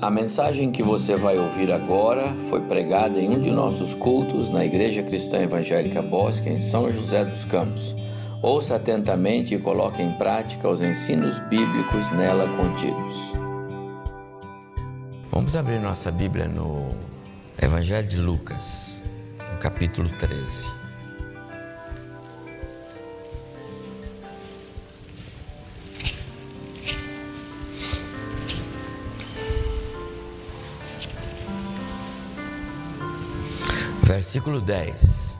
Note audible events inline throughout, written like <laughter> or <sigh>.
A mensagem que você vai ouvir agora foi pregada em um de nossos cultos na Igreja Cristã Evangélica Bosque, em São José dos Campos. Ouça atentamente e coloque em prática os ensinos bíblicos nela contidos. Vamos abrir nossa Bíblia no Evangelho de Lucas, no capítulo 13. Versículo 10.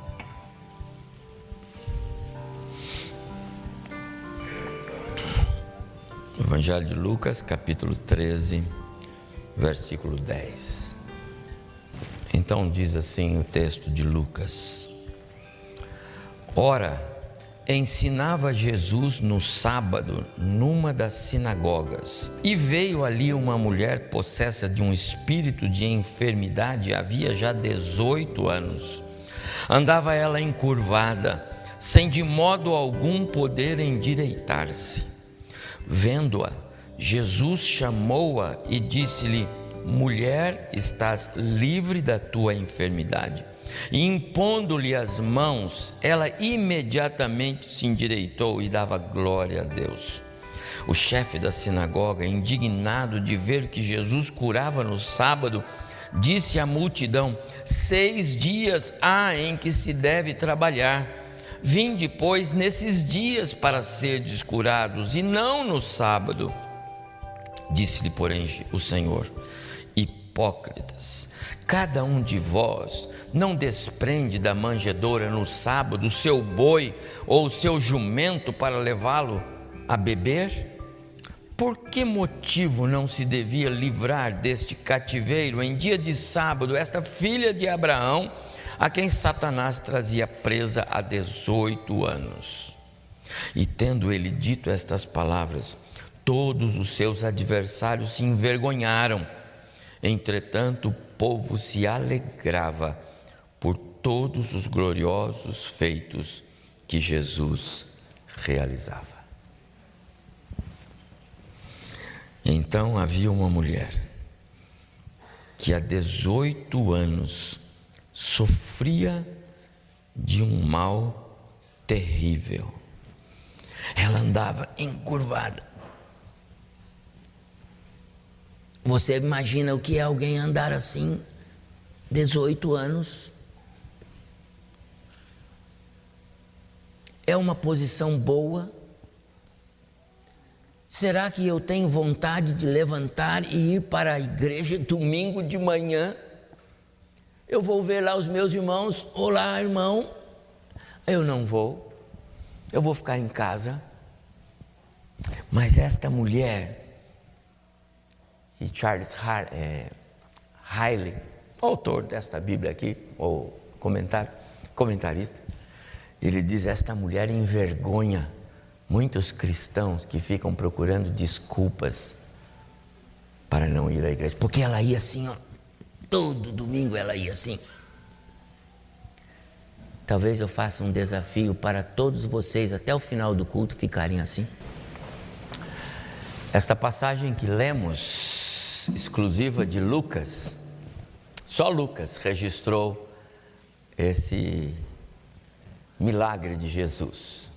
Evangelho de Lucas, capítulo 13, versículo 10. Então diz assim o texto de Lucas: Ora, ensinava Jesus no sábado numa das sinagogas, e veio ali uma mulher possessa de um espírito de enfermidade, havia já 18 anos. Andava ela encurvada, sem de modo algum poder endireitar-se. Vendo-a, Jesus chamou-a e disse-lhe: Mulher, estás livre da tua enfermidade. E impondo-lhe as mãos, ela imediatamente se endireitou e dava glória a Deus. O chefe da sinagoga, indignado de ver que Jesus curava no sábado, disse à multidão: Seis dias há em que se deve trabalhar. Vinde, pois, nesses dias para serdes curados, e não no sábado. Disse-lhe, porém, o Senhor: Hipócritas, Cada um de vós não desprende da manjedoura no sábado o seu boi ou o seu jumento para levá-lo a beber? Por que motivo não se devia livrar deste cativeiro em dia de sábado esta filha de Abraão, a quem Satanás trazia presa há 18 anos? E tendo ele dito estas palavras, todos os seus adversários se envergonharam. Entretanto, povo se alegrava por todos os gloriosos feitos que Jesus realizava. Então havia uma mulher que há 18 anos sofria de um mal terrível. Ela andava encurvada Você imagina o que é alguém andar assim, 18 anos? É uma posição boa? Será que eu tenho vontade de levantar e ir para a igreja domingo de manhã? Eu vou ver lá os meus irmãos, olá irmão. Eu não vou, eu vou ficar em casa. Mas esta mulher, e Charles é, Hiley, autor desta Bíblia aqui, ou comentário, comentarista, ele diz: Esta mulher envergonha muitos cristãos que ficam procurando desculpas para não ir à igreja, porque ela ia assim, ó, todo domingo ela ia assim. Talvez eu faça um desafio para todos vocês até o final do culto ficarem assim. Esta passagem que lemos exclusiva de Lucas, só Lucas registrou esse milagre de Jesus.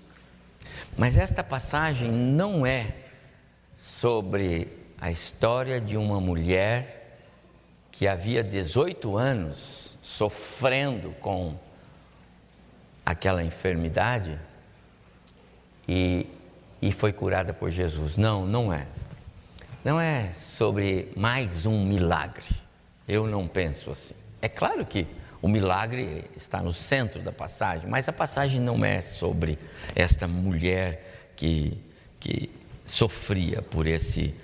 Mas esta passagem não é sobre a história de uma mulher que havia 18 anos sofrendo com aquela enfermidade e, e foi curada por Jesus. Não, não é não é sobre mais um milagre. Eu não penso assim. É claro que o milagre está no centro da passagem, mas a passagem não é sobre esta mulher que, que sofria por esse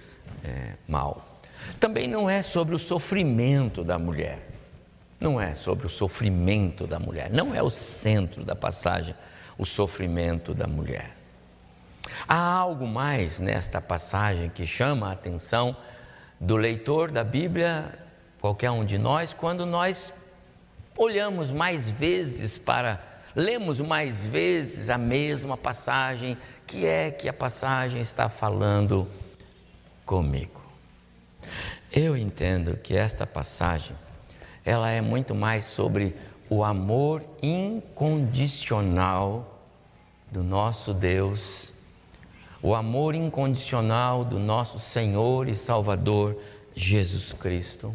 é, mal. Também não é sobre o sofrimento da mulher. Não é sobre o sofrimento da mulher. Não é o centro da passagem o sofrimento da mulher. Há algo mais nesta passagem que chama a atenção do leitor da Bíblia, qualquer um de nós, quando nós olhamos mais vezes para, lemos mais vezes a mesma passagem, que é que a passagem está falando comigo. Eu entendo que esta passagem ela é muito mais sobre o amor incondicional do nosso Deus, o amor incondicional do nosso Senhor e Salvador Jesus Cristo.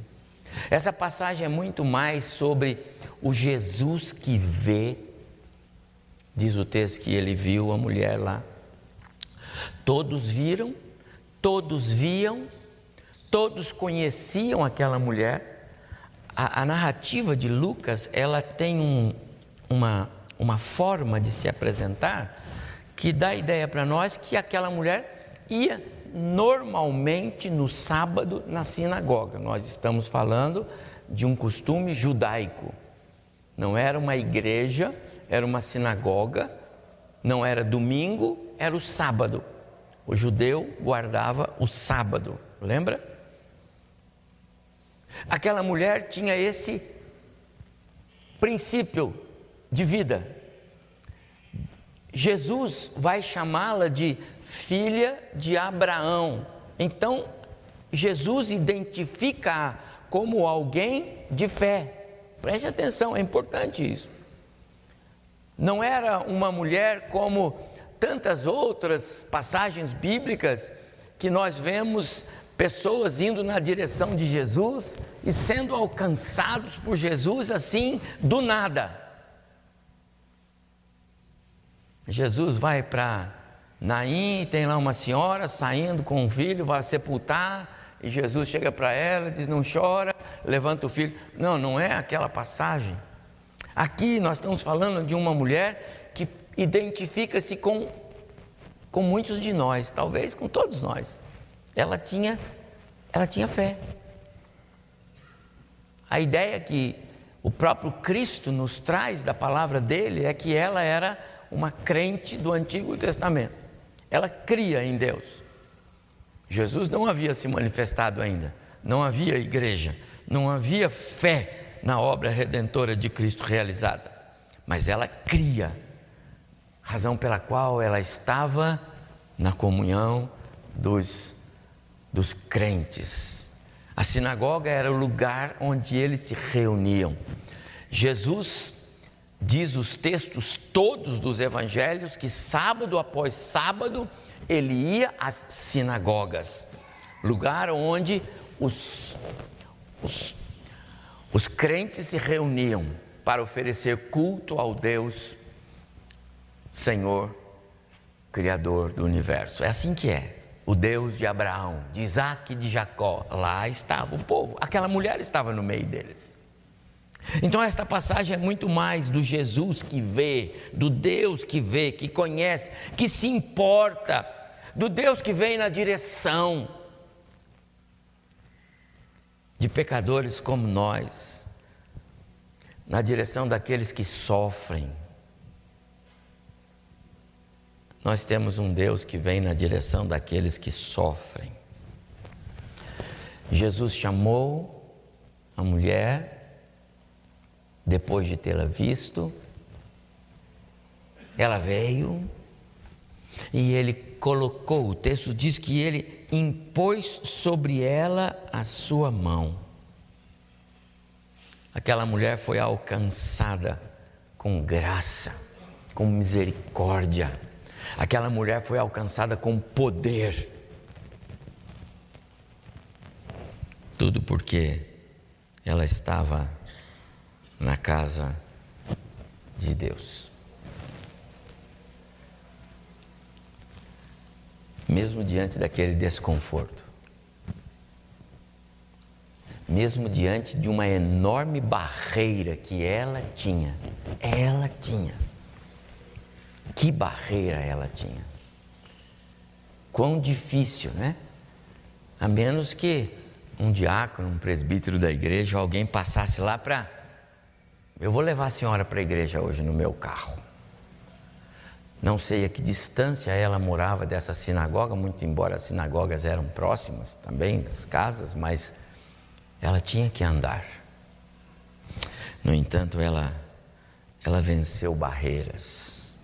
Essa passagem é muito mais sobre o Jesus que vê, diz o texto que ele viu a mulher lá. Todos viram, todos viam, todos conheciam aquela mulher. A, a narrativa de Lucas, ela tem um, uma, uma forma de se apresentar que dá ideia para nós que aquela mulher ia normalmente no sábado na sinagoga. Nós estamos falando de um costume judaico. Não era uma igreja, era uma sinagoga, não era domingo, era o sábado. O judeu guardava o sábado, lembra? Aquela mulher tinha esse princípio de vida. Jesus vai chamá-la de filha de Abraão. Então, Jesus identifica como alguém de fé. Preste atenção, é importante isso. Não era uma mulher como tantas outras passagens bíblicas que nós vemos pessoas indo na direção de Jesus e sendo alcançados por Jesus assim do nada. Jesus vai para Naim tem lá uma senhora saindo com um filho, vai sepultar, e Jesus chega para ela diz: Não chora, levanta o filho. Não, não é aquela passagem. Aqui nós estamos falando de uma mulher que identifica-se com, com muitos de nós, talvez com todos nós. Ela tinha, ela tinha fé. A ideia que o próprio Cristo nos traz da palavra dele é que ela era uma crente do Antigo Testamento. Ela cria em Deus. Jesus não havia se manifestado ainda, não havia igreja, não havia fé na obra redentora de Cristo realizada, mas ela cria, razão pela qual ela estava na comunhão dos, dos crentes. A sinagoga era o lugar onde eles se reuniam. Jesus Diz os textos todos dos evangelhos que sábado após sábado ele ia às sinagogas, lugar onde os, os, os crentes se reuniam para oferecer culto ao Deus Senhor, Criador do universo. É assim que é. O Deus de Abraão, de Isaac e de Jacó. Lá estava o povo. Aquela mulher estava no meio deles. Então, esta passagem é muito mais do Jesus que vê, do Deus que vê, que conhece, que se importa, do Deus que vem na direção de pecadores como nós, na direção daqueles que sofrem. Nós temos um Deus que vem na direção daqueles que sofrem. Jesus chamou a mulher depois de tê-la visto, ela veio e ele colocou, o texto diz que ele impôs sobre ela a sua mão. Aquela mulher foi alcançada com graça, com misericórdia. Aquela mulher foi alcançada com poder. Tudo porque ela estava na casa de Deus. Mesmo diante daquele desconforto, mesmo diante de uma enorme barreira que ela tinha, ela tinha. Que barreira ela tinha? Quão difícil, né? A menos que um diácono, um presbítero da igreja, alguém passasse lá para eu vou levar a senhora para a igreja hoje no meu carro. Não sei a que distância ela morava dessa sinagoga, muito embora as sinagogas eram próximas também das casas, mas ela tinha que andar. No entanto, ela ela venceu barreiras.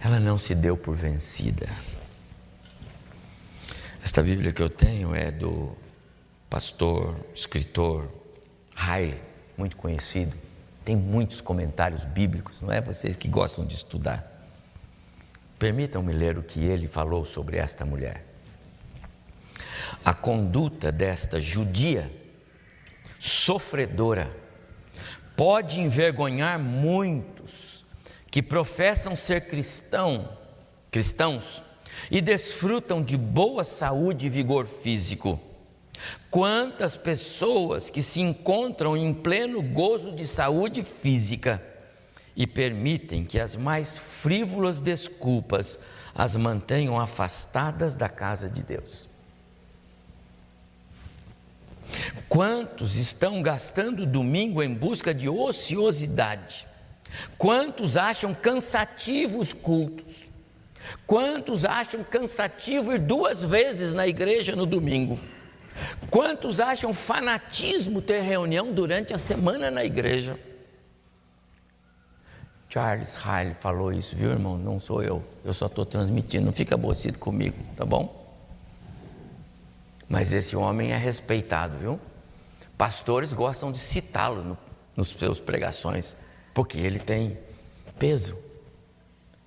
Ela não se deu por vencida. Esta Bíblia que eu tenho é do pastor, escritor, Haile, muito conhecido, tem muitos comentários bíblicos, não é? Vocês que gostam de estudar. Permitam-me ler o que ele falou sobre esta mulher. A conduta desta judia sofredora pode envergonhar muitos que professam ser cristão, cristãos e desfrutam de boa saúde e vigor físico. Quantas pessoas que se encontram em pleno gozo de saúde física e permitem que as mais frívolas desculpas as mantenham afastadas da casa de Deus. Quantos estão gastando domingo em busca de ociosidade? Quantos acham cansativos cultos? Quantos acham cansativo ir duas vezes na igreja no domingo? Quantos acham fanatismo ter reunião durante a semana na igreja? Charles Hyle falou isso, viu, irmão? Não sou eu, eu só estou transmitindo, não fica aborrecido comigo, tá bom? Mas esse homem é respeitado, viu? Pastores gostam de citá-lo no, nos seus pregações, porque ele tem peso.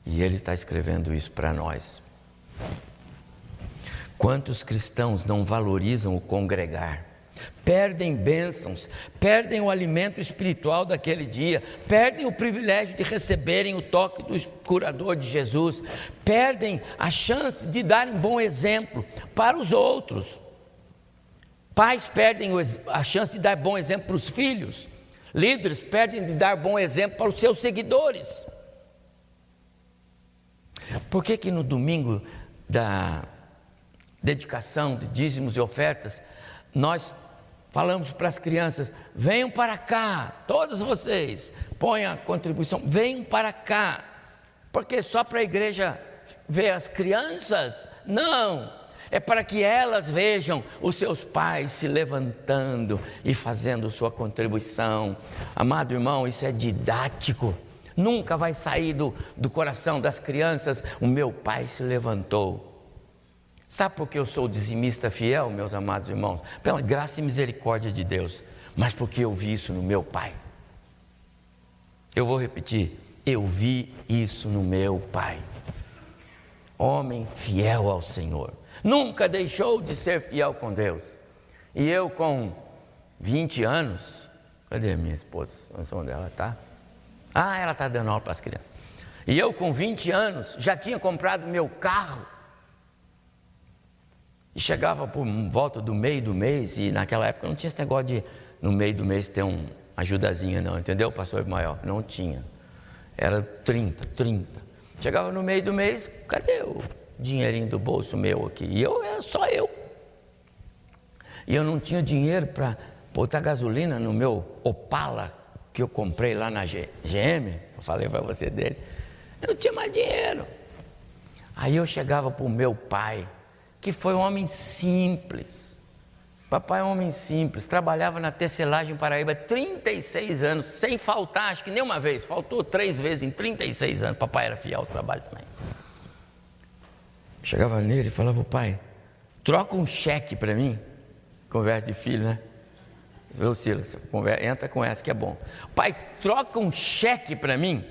E ele está escrevendo isso para nós. Quantos cristãos não valorizam o congregar? Perdem bênçãos, perdem o alimento espiritual daquele dia, perdem o privilégio de receberem o toque do curador de Jesus, perdem a chance de darem bom exemplo para os outros. Pais perdem a chance de dar bom exemplo para os filhos, líderes perdem de dar bom exemplo para os seus seguidores. Por que que no domingo da dedicação de dízimos e ofertas, nós falamos para as crianças: venham para cá, todos vocês, ponham a contribuição, venham para cá, porque só para a igreja ver as crianças? Não, é para que elas vejam os seus pais se levantando e fazendo sua contribuição. Amado irmão, isso é didático. Nunca vai sair do, do coração das crianças. O meu pai se levantou. Sabe por que eu sou dizimista fiel, meus amados irmãos? Pela graça e misericórdia de Deus, mas porque eu vi isso no meu pai. Eu vou repetir: eu vi isso no meu pai. Homem fiel ao Senhor, nunca deixou de ser fiel com Deus. E eu, com 20 anos, cadê a minha esposa? Onde ela está? Ah, ela está dando aula para as crianças. E eu, com 20 anos, já tinha comprado meu carro. E chegava por volta do meio do mês, e naquela época não tinha esse negócio de no meio do mês ter uma ajudazinha, não, entendeu, pastor maior? Não tinha. Era 30, 30. Chegava no meio do mês, cadê o dinheirinho do bolso meu aqui? E eu era só eu. E eu não tinha dinheiro para botar gasolina no meu Opala que eu comprei lá na GM, eu falei para você dele, eu não tinha mais dinheiro. Aí eu chegava para o meu pai, que foi um homem simples. Papai é um homem simples, trabalhava na tecelagem Paraíba 36 anos, sem faltar, acho que nem uma vez, faltou três vezes em 36 anos. Papai era fiel ao trabalho também. Chegava nele e falava: Pai, troca um cheque para mim. Conversa de filho, né? Viu, Silas? Entra com essa que é bom. Pai, troca um cheque para mim,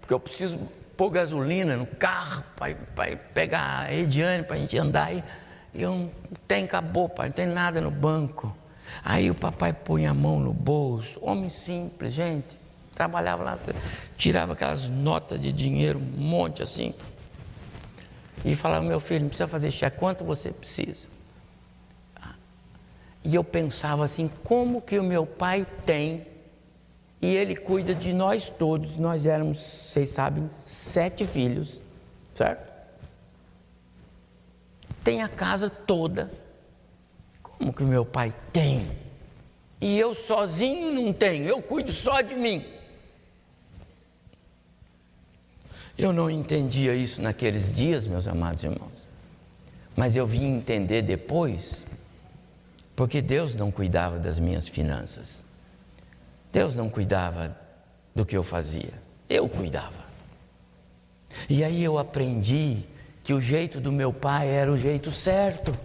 porque eu preciso pôr gasolina no carro, pai pegar a Ediane para a gente andar e eu não tenho, acabou, pai, não tem nada no banco. Aí o papai põe a mão no bolso, homem simples, gente, trabalhava lá, tirava aquelas notas de dinheiro, um monte assim, e falava, meu filho, não precisa fazer cheque, quanto você precisa? E eu pensava assim: como que o meu pai tem e ele cuida de nós todos? Nós éramos, vocês sabem, sete filhos, certo? Tem a casa toda. Como que meu pai tem? E eu sozinho não tenho, eu cuido só de mim. Eu não entendia isso naqueles dias, meus amados irmãos, mas eu vim entender depois porque Deus não cuidava das minhas finanças. Deus não cuidava do que eu fazia. Eu cuidava. E aí eu aprendi que o jeito do meu pai era o jeito certo.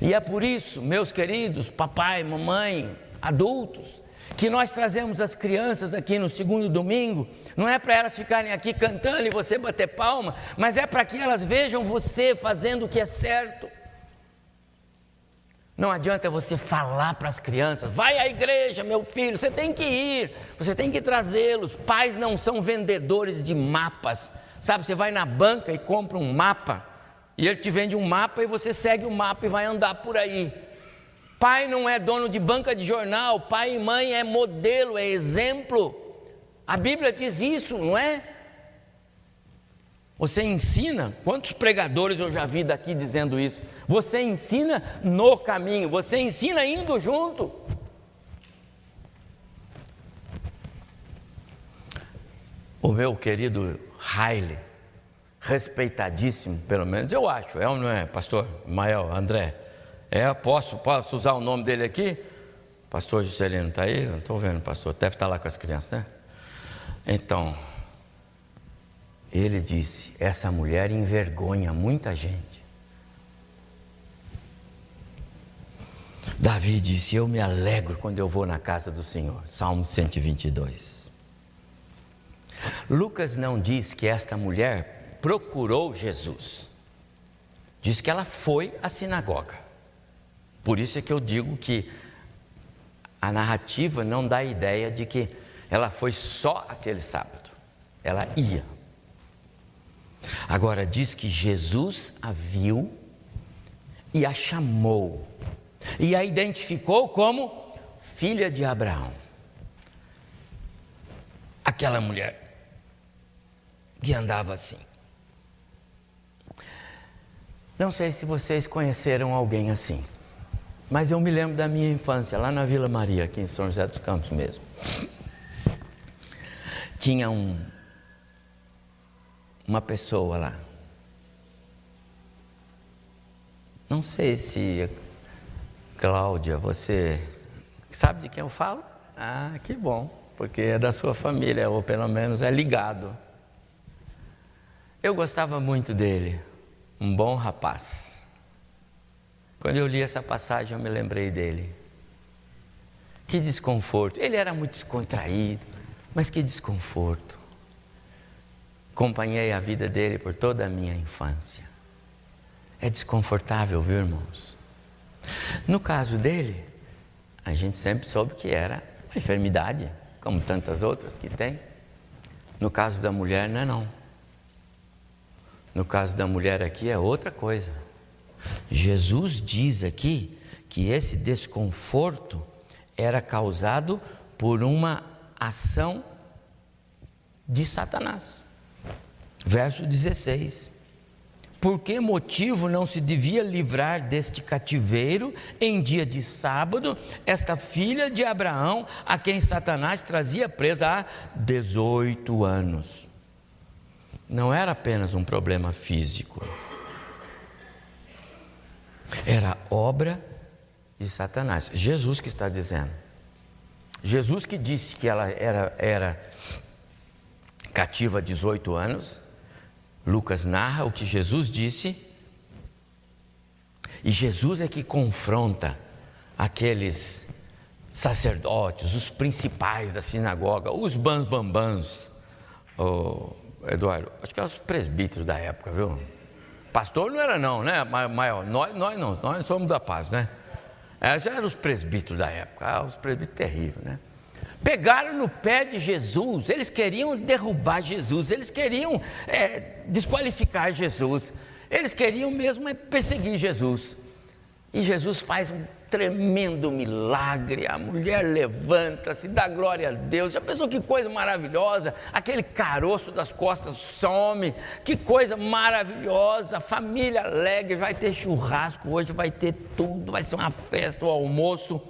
E é por isso, meus queridos, papai, mamãe, adultos, que nós trazemos as crianças aqui no segundo domingo, não é para elas ficarem aqui cantando e você bater palma, mas é para que elas vejam você fazendo o que é certo. Não adianta você falar para as crianças, vai à igreja, meu filho, você tem que ir, você tem que trazê-los. Pais não são vendedores de mapas, sabe? Você vai na banca e compra um mapa, e ele te vende um mapa e você segue o mapa e vai andar por aí. Pai não é dono de banca de jornal, pai e mãe é modelo, é exemplo. A Bíblia diz isso, não é? Você ensina, quantos pregadores eu já vi daqui dizendo isso? Você ensina no caminho, você ensina indo junto. O meu querido Haile, respeitadíssimo, pelo menos eu acho, é ou não é, pastor Mael, André? É, posso, posso usar o nome dele aqui? Pastor Juscelino está aí? Não estou vendo, pastor, deve estar tá lá com as crianças, né? Então, ele disse: essa mulher envergonha muita gente. Davi disse: Eu me alegro quando eu vou na casa do Senhor. Salmo 122. Lucas não diz que esta mulher procurou Jesus, diz que ela foi à sinagoga. Por isso é que eu digo que a narrativa não dá a ideia de que ela foi só aquele sábado, ela ia. Agora diz que Jesus a viu e a chamou e a identificou como filha de Abraão. Aquela mulher que andava assim. Não sei se vocês conheceram alguém assim, mas eu me lembro da minha infância, lá na Vila Maria, aqui em São José dos Campos mesmo. Tinha um, uma pessoa lá. Não sei se, Cláudia, você sabe de quem eu falo? Ah, que bom, porque é da sua família, ou pelo menos é ligado. Eu gostava muito dele, um bom rapaz. Quando eu li essa passagem, eu me lembrei dele. Que desconforto. Ele era muito descontraído, mas que desconforto. Acompanhei a vida dele por toda a minha infância. É desconfortável, viu, irmãos? No caso dele, a gente sempre soube que era uma enfermidade, como tantas outras que tem. No caso da mulher, não é não. No caso da mulher aqui é outra coisa. Jesus diz aqui que esse desconforto era causado por uma ação de Satanás. Verso 16. Por que motivo não se devia livrar deste cativeiro em dia de sábado esta filha de Abraão, a quem Satanás trazia presa há 18 anos? Não era apenas um problema físico, era obra de Satanás. Jesus que está dizendo. Jesus que disse que ela era, era cativa há 18 anos, Lucas narra o que Jesus disse, e Jesus é que confronta aqueles sacerdotes, os principais da sinagoga, os bambambãs. Oh, Eduardo, acho que eram os presbíteros da época, viu? Pastor não era não, né? Maior, nós, nós não, nós somos da paz, né? É, já eram os presbíteros da época, ah, os presbíteros terríveis, né? Pegaram no pé de Jesus, eles queriam derrubar Jesus, eles queriam é, desqualificar Jesus, eles queriam mesmo é, perseguir Jesus. E Jesus faz um tremendo milagre, a mulher levanta-se, dá glória a Deus. Já pensou que coisa maravilhosa? Aquele caroço das costas some, que coisa maravilhosa. Família alegre, vai ter churrasco hoje, vai ter tudo, vai ser uma festa, o um almoço.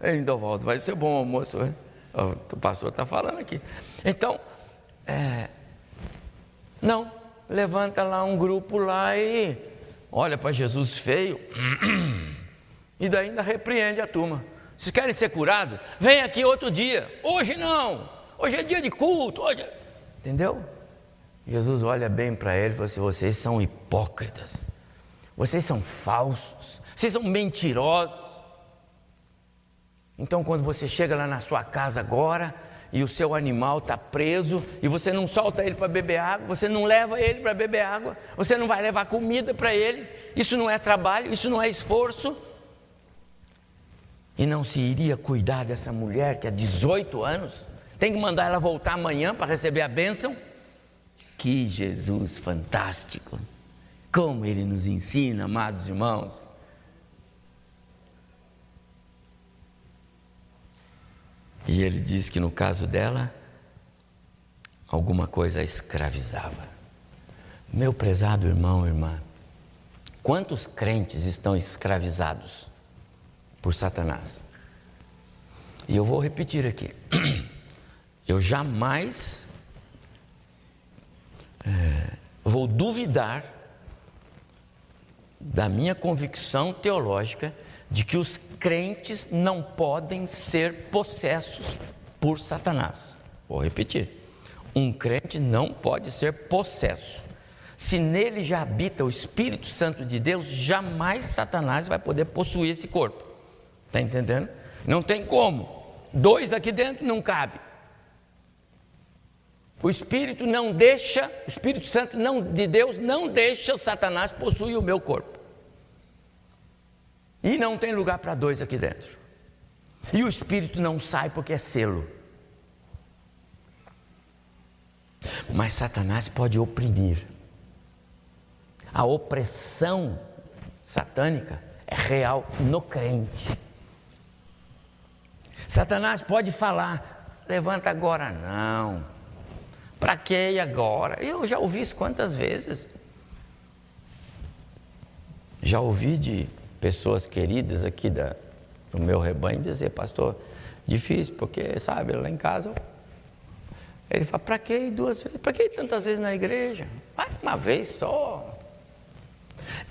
Ei, Dovaldo, vai ser bom almoço, hein? O pastor está falando aqui. Então, é, não, levanta lá um grupo lá e olha para Jesus feio <clears throat> e daí ainda repreende a turma. Vocês querem ser curados? Vem aqui outro dia. Hoje não. Hoje é dia de culto. Hoje... É... Entendeu? Jesus olha bem para ele e fala assim: vocês são hipócritas. Vocês são falsos. Vocês são mentirosos. Então, quando você chega lá na sua casa agora e o seu animal está preso e você não solta ele para beber água, você não leva ele para beber água, você não vai levar comida para ele, isso não é trabalho, isso não é esforço. E não se iria cuidar dessa mulher que há 18 anos tem que mandar ela voltar amanhã para receber a bênção? Que Jesus fantástico! Como ele nos ensina, amados irmãos. E ele diz que no caso dela, alguma coisa a escravizava. Meu prezado irmão, irmã, quantos crentes estão escravizados por Satanás? E eu vou repetir aqui. <clears throat> Eu jamais é, vou duvidar da minha convicção teológica de que os crentes não podem ser possessos por Satanás. Vou repetir. Um crente não pode ser possesso. Se nele já habita o Espírito Santo de Deus, jamais Satanás vai poder possuir esse corpo. Está entendendo? Não tem como. Dois aqui dentro não cabe. O Espírito não deixa, o Espírito Santo não, de Deus não deixa Satanás possuir o meu corpo. E não tem lugar para dois aqui dentro. E o Espírito não sai porque é selo. Mas Satanás pode oprimir. A opressão satânica é real no crente. Satanás pode falar: levanta agora, não. Para que agora? Eu já ouvi isso quantas vezes. Já ouvi de pessoas queridas aqui da, do meu rebanho dizer, pastor, difícil, porque, sabe, lá em casa, ele fala, para que duas vezes? Para que tantas vezes na igreja? Vai uma vez só.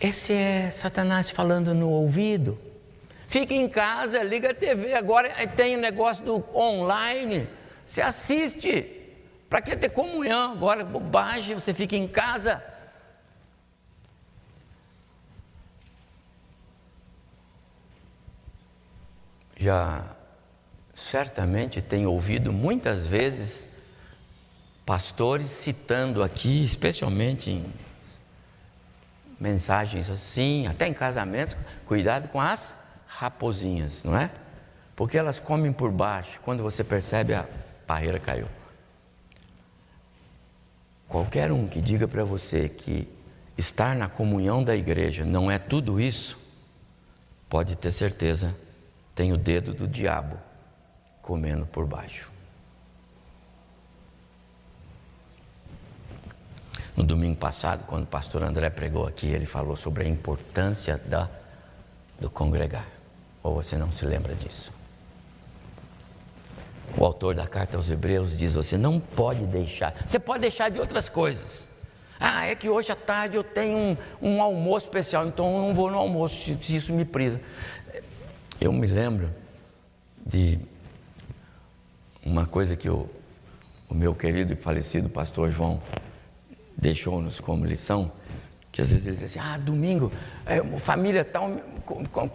Esse é Satanás falando no ouvido. Fica em casa, liga a TV, agora tem o negócio do online, você assiste. Para que ter comunhão? Agora, bobagem, você fica em casa. Já certamente tem ouvido muitas vezes pastores citando aqui, especialmente em mensagens assim, até em casamentos, cuidado com as raposinhas, não é? Porque elas comem por baixo, quando você percebe a barreira caiu. Qualquer um que diga para você que estar na comunhão da igreja não é tudo isso, pode ter certeza, tem o dedo do diabo comendo por baixo. No domingo passado, quando o pastor André pregou aqui, ele falou sobre a importância da, do congregar. Ou você não se lembra disso? O autor da carta aos Hebreus diz: você não pode deixar. Você pode deixar de outras coisas. Ah, é que hoje à tarde eu tenho um, um almoço especial, então eu não vou no almoço se, isso me prisa. Eu me lembro de uma coisa que o, meu querido e falecido pastor João deixou-nos como lição que às vezes eles dizem assim, ah, domingo, é, família tal,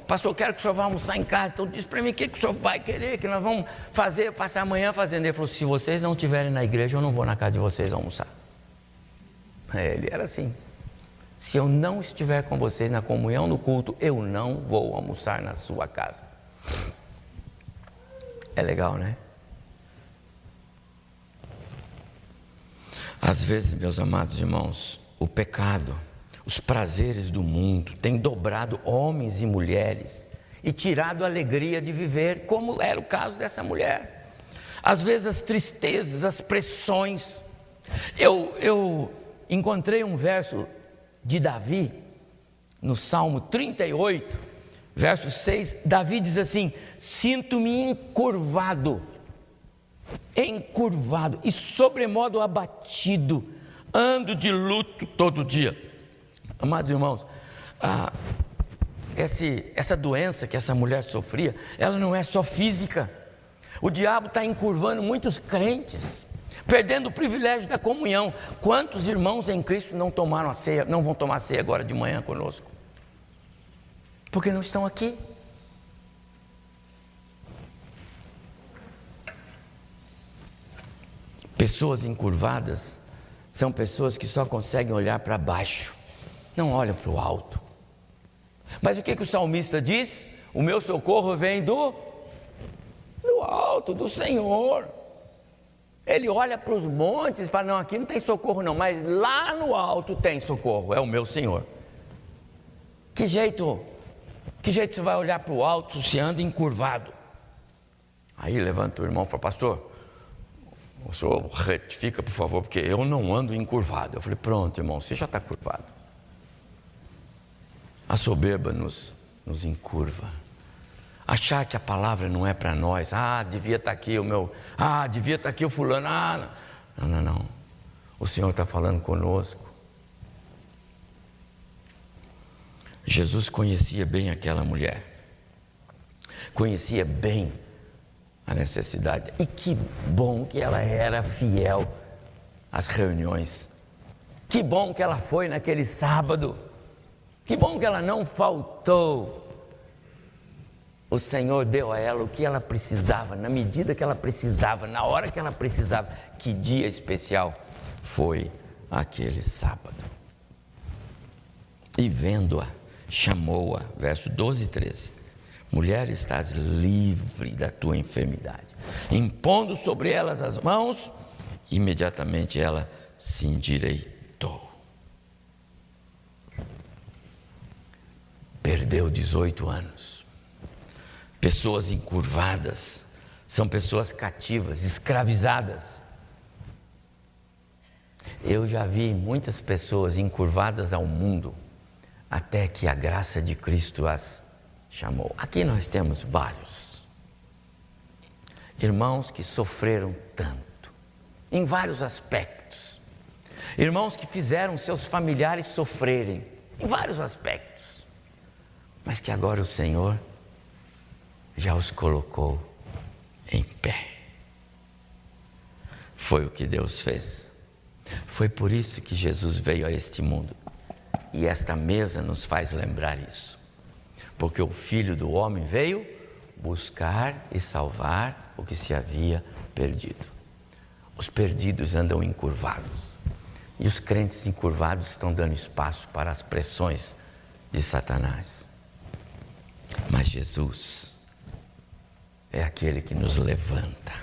pastor, quero que o senhor vá almoçar em casa, então diz para mim o que, que o senhor vai querer, que nós vamos fazer, passar amanhã fazendo. Ele falou, se vocês não estiverem na igreja, eu não vou na casa de vocês almoçar. É, ele era assim. Se eu não estiver com vocês na comunhão, no culto, eu não vou almoçar na sua casa. É legal, né? Às vezes, meus amados irmãos, o pecado os prazeres do mundo, tem dobrado homens e mulheres e tirado a alegria de viver, como era o caso dessa mulher. Às vezes as tristezas, as pressões. Eu, eu encontrei um verso de Davi, no Salmo 38, verso 6. Davi diz assim: Sinto-me encurvado, encurvado e sobremodo abatido, ando de luto todo dia. Amados irmãos, ah, esse, essa doença que essa mulher sofria, ela não é só física. O diabo está encurvando muitos crentes, perdendo o privilégio da comunhão. Quantos irmãos em Cristo não tomaram a ceia, não vão tomar a ceia agora de manhã conosco? Porque não estão aqui. Pessoas encurvadas são pessoas que só conseguem olhar para baixo, não olham para o alto. Mas o que, que o salmista diz? O meu socorro vem do, do alto, do Senhor. Ele olha para os montes e fala: Não, aqui não tem socorro, não, mas lá no alto tem socorro, é o meu Senhor. Que jeito, que jeito você vai olhar para o alto se anda encurvado? Aí levanta o irmão e fala: Pastor, o senhor retifica, por favor, porque eu não ando encurvado. Eu falei, pronto, irmão, você já está curvado. A soberba nos, nos encurva. Achar que a palavra não é para nós. Ah, devia estar tá aqui o meu. Ah, devia estar tá aqui o fulano. Ah, não, não, não. O Senhor está falando conosco. Jesus conhecia bem aquela mulher. Conhecia bem a necessidade. E que bom que ela era fiel às reuniões. Que bom que ela foi naquele sábado. Que bom que ela não faltou. O Senhor deu a ela o que ela precisava, na medida que ela precisava, na hora que ela precisava. Que dia especial foi aquele sábado. E vendo-a, chamou-a, verso 12 e 13. Mulher, estás livre da tua enfermidade. Impondo sobre elas as mãos, imediatamente ela se endireitou. Perdeu 18 anos. Pessoas encurvadas são pessoas cativas, escravizadas. Eu já vi muitas pessoas encurvadas ao mundo, até que a graça de Cristo as chamou. Aqui nós temos vários irmãos que sofreram tanto, em vários aspectos. Irmãos que fizeram seus familiares sofrerem, em vários aspectos. Mas que agora o Senhor já os colocou em pé. Foi o que Deus fez. Foi por isso que Jesus veio a este mundo. E esta mesa nos faz lembrar isso porque o Filho do Homem veio buscar e salvar o que se havia perdido. Os perdidos andam encurvados e os crentes encurvados estão dando espaço para as pressões de Satanás. Mas Jesus é aquele que nos levanta.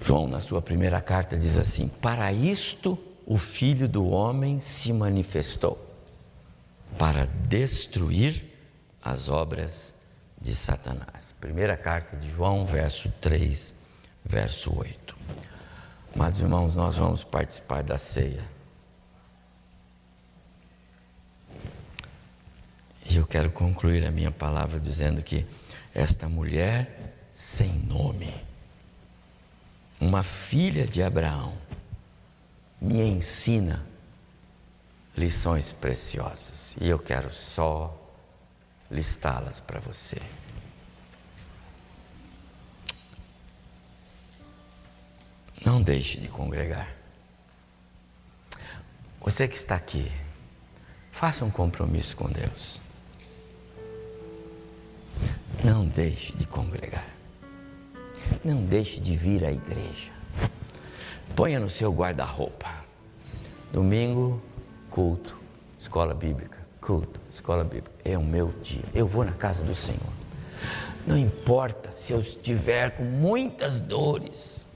João, na sua primeira carta, diz assim: Para isto o Filho do Homem se manifestou para destruir as obras de Satanás. Primeira carta de João, verso 3, verso 8. Mas, irmãos, nós vamos participar da ceia. E eu quero concluir a minha palavra dizendo que esta mulher sem nome, uma filha de Abraão, me ensina lições preciosas e eu quero só listá-las para você. Não deixe de congregar. Você que está aqui, faça um compromisso com Deus. Não deixe de congregar. Não deixe de vir à igreja. Ponha no seu guarda-roupa. Domingo, culto, escola bíblica, culto, escola bíblica. É o meu dia. Eu vou na casa do Senhor. Não importa se eu estiver com muitas dores.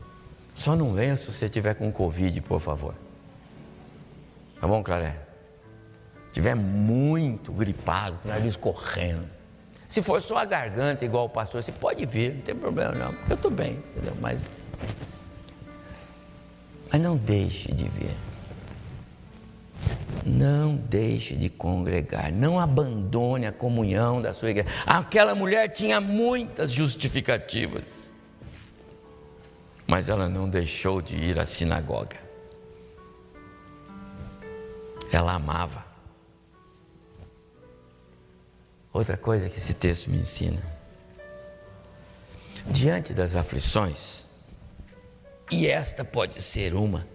Só não venha se você estiver com Covid, por favor. Tá bom, Claré? Estiver muito gripado, com o nariz correndo. Se for só a garganta, igual o pastor, você pode vir, não tem problema não. Eu estou bem, entendeu? Mas, mas não deixe de vir. Não deixe de congregar, não abandone a comunhão da sua igreja. Aquela mulher tinha muitas justificativas, mas ela não deixou de ir à sinagoga. Ela amava. Outra coisa que esse texto me ensina: diante das aflições, e esta pode ser uma,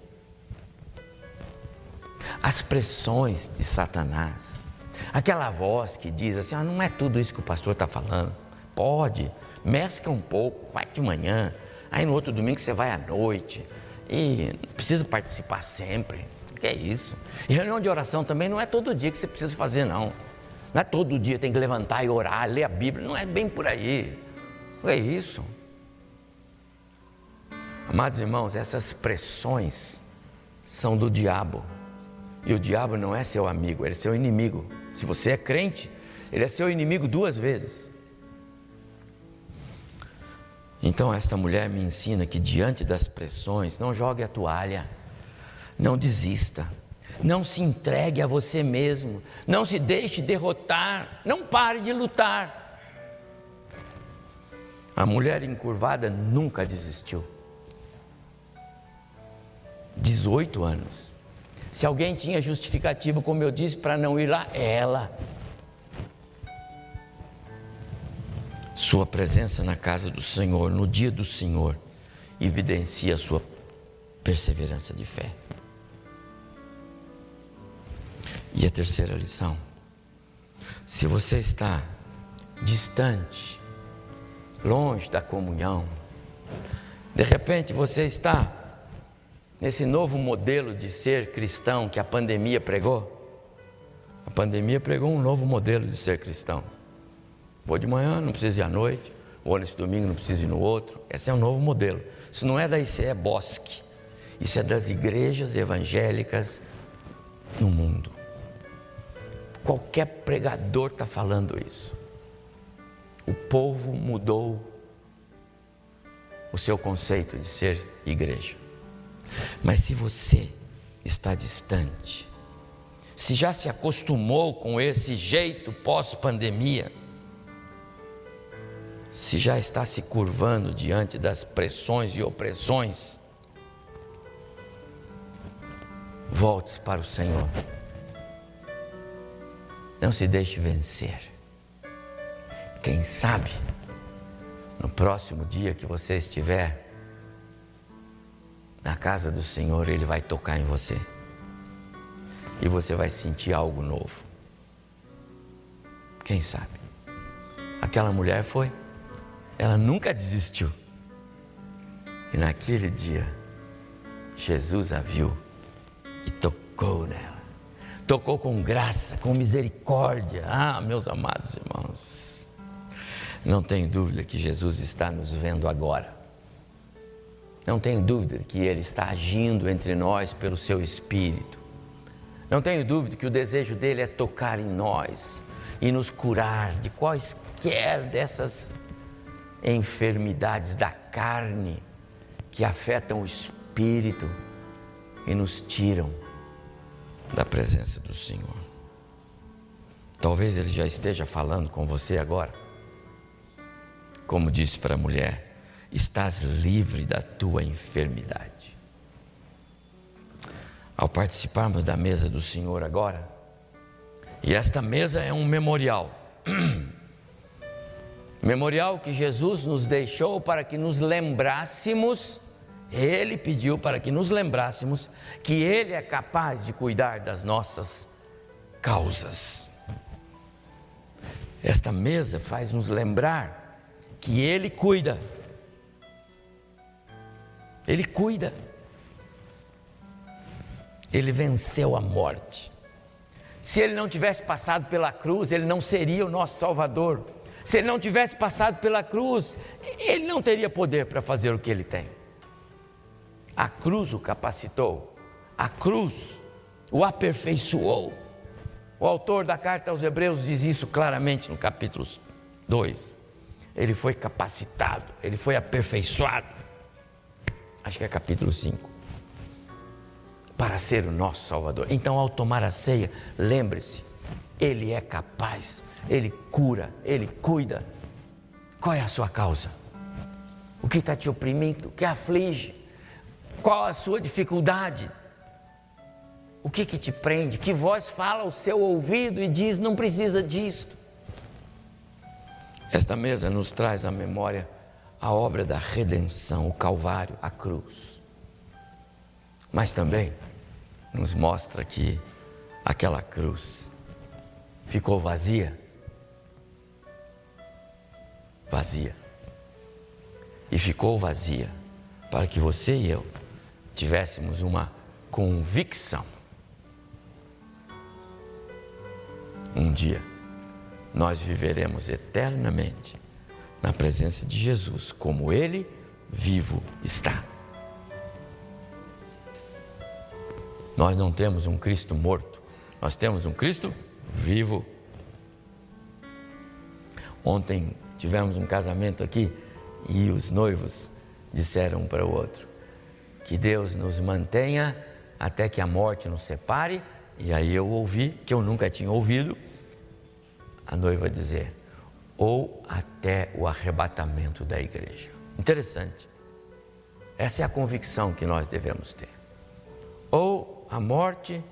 as pressões de Satanás, Aquela voz que diz assim: ah, não é tudo isso que o pastor está falando. Pode, mescla um pouco, vai de manhã, aí no outro domingo você vai à noite. E não precisa participar sempre. Que é isso? E reunião de oração também não é todo dia que você precisa fazer, não. Não é todo dia tem que levantar e orar, ler a Bíblia. Não é bem por aí. É isso. Amados irmãos, essas pressões são do diabo. E o diabo não é seu amigo, ele é seu inimigo. Se você é crente, ele é seu inimigo duas vezes. Então, esta mulher me ensina que diante das pressões, não jogue a toalha, não desista, não se entregue a você mesmo, não se deixe derrotar, não pare de lutar. A mulher encurvada nunca desistiu. 18 anos. Se alguém tinha justificativa, como eu disse, para não ir lá, é ela. Sua presença na casa do Senhor, no dia do Senhor, evidencia a sua perseverança de fé. E a terceira lição: se você está distante, longe da comunhão, de repente você está nesse novo modelo de ser cristão que a pandemia pregou. A pandemia pregou um novo modelo de ser cristão. Vou de manhã, não preciso ir à noite. Vou nesse domingo, não preciso ir no outro. Esse é um novo modelo. Isso não é da ICE é Bosque. Isso é das igrejas evangélicas no mundo. Qualquer pregador está falando isso. O povo mudou o seu conceito de ser igreja. Mas se você está distante, se já se acostumou com esse jeito pós-pandemia, se já está se curvando diante das pressões e opressões, volte para o Senhor. Não se deixe vencer. Quem sabe, no próximo dia que você estiver na casa do Senhor, Ele vai tocar em você. E você vai sentir algo novo. Quem sabe? Aquela mulher foi. Ela nunca desistiu. E naquele dia, Jesus a viu e tocou nela. Tocou com graça, com misericórdia. Ah, meus amados irmãos. Não tenho dúvida que Jesus está nos vendo agora. Não tenho dúvida que Ele está agindo entre nós pelo Seu Espírito. Não tenho dúvida que o desejo dele é tocar em nós e nos curar de quaisquer dessas enfermidades da carne que afetam o espírito e nos tiram da presença do Senhor. Talvez ele já esteja falando com você agora. Como disse para a mulher, estás livre da tua enfermidade. Ao participarmos da mesa do Senhor agora, e esta mesa é um memorial, <clears throat> memorial que Jesus nos deixou para que nos lembrássemos, Ele pediu para que nos lembrássemos que Ele é capaz de cuidar das nossas causas. Esta mesa faz nos lembrar que Ele cuida ele cuida. Ele venceu a morte. Se ele não tivesse passado pela cruz, ele não seria o nosso Salvador. Se ele não tivesse passado pela cruz, ele não teria poder para fazer o que ele tem. A cruz o capacitou, a cruz o aperfeiçoou. O autor da carta aos Hebreus diz isso claramente no capítulo 2. Ele foi capacitado, ele foi aperfeiçoado acho que é capítulo 5, para ser o nosso Salvador. Então, ao tomar a ceia, lembre-se, Ele é capaz, Ele cura, Ele cuida. Qual é a sua causa? O que está te oprimindo? O que aflige? Qual a sua dificuldade? O que, que te prende? Que voz fala ao seu ouvido e diz: não precisa disto? Esta mesa nos traz a memória a obra da redenção, o Calvário, a cruz. Mas também nos mostra que aquela cruz ficou vazia? Vazia. E ficou vazia para que você e eu tivéssemos uma convicção. Um dia nós viveremos eternamente na presença de Jesus, como Ele vivo está. Nós não temos um Cristo morto, nós temos um Cristo vivo. Ontem tivemos um casamento aqui e os noivos disseram um para o outro: que Deus nos mantenha até que a morte nos separe. E aí eu ouvi, que eu nunca tinha ouvido, a noiva dizer: ou até o arrebatamento da igreja. Interessante. Essa é a convicção que nós devemos ter. Ou a morte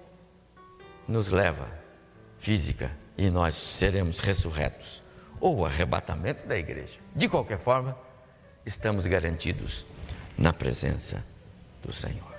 nos leva física e nós seremos ressurretos, ou o arrebatamento da igreja. De qualquer forma, estamos garantidos na presença do Senhor.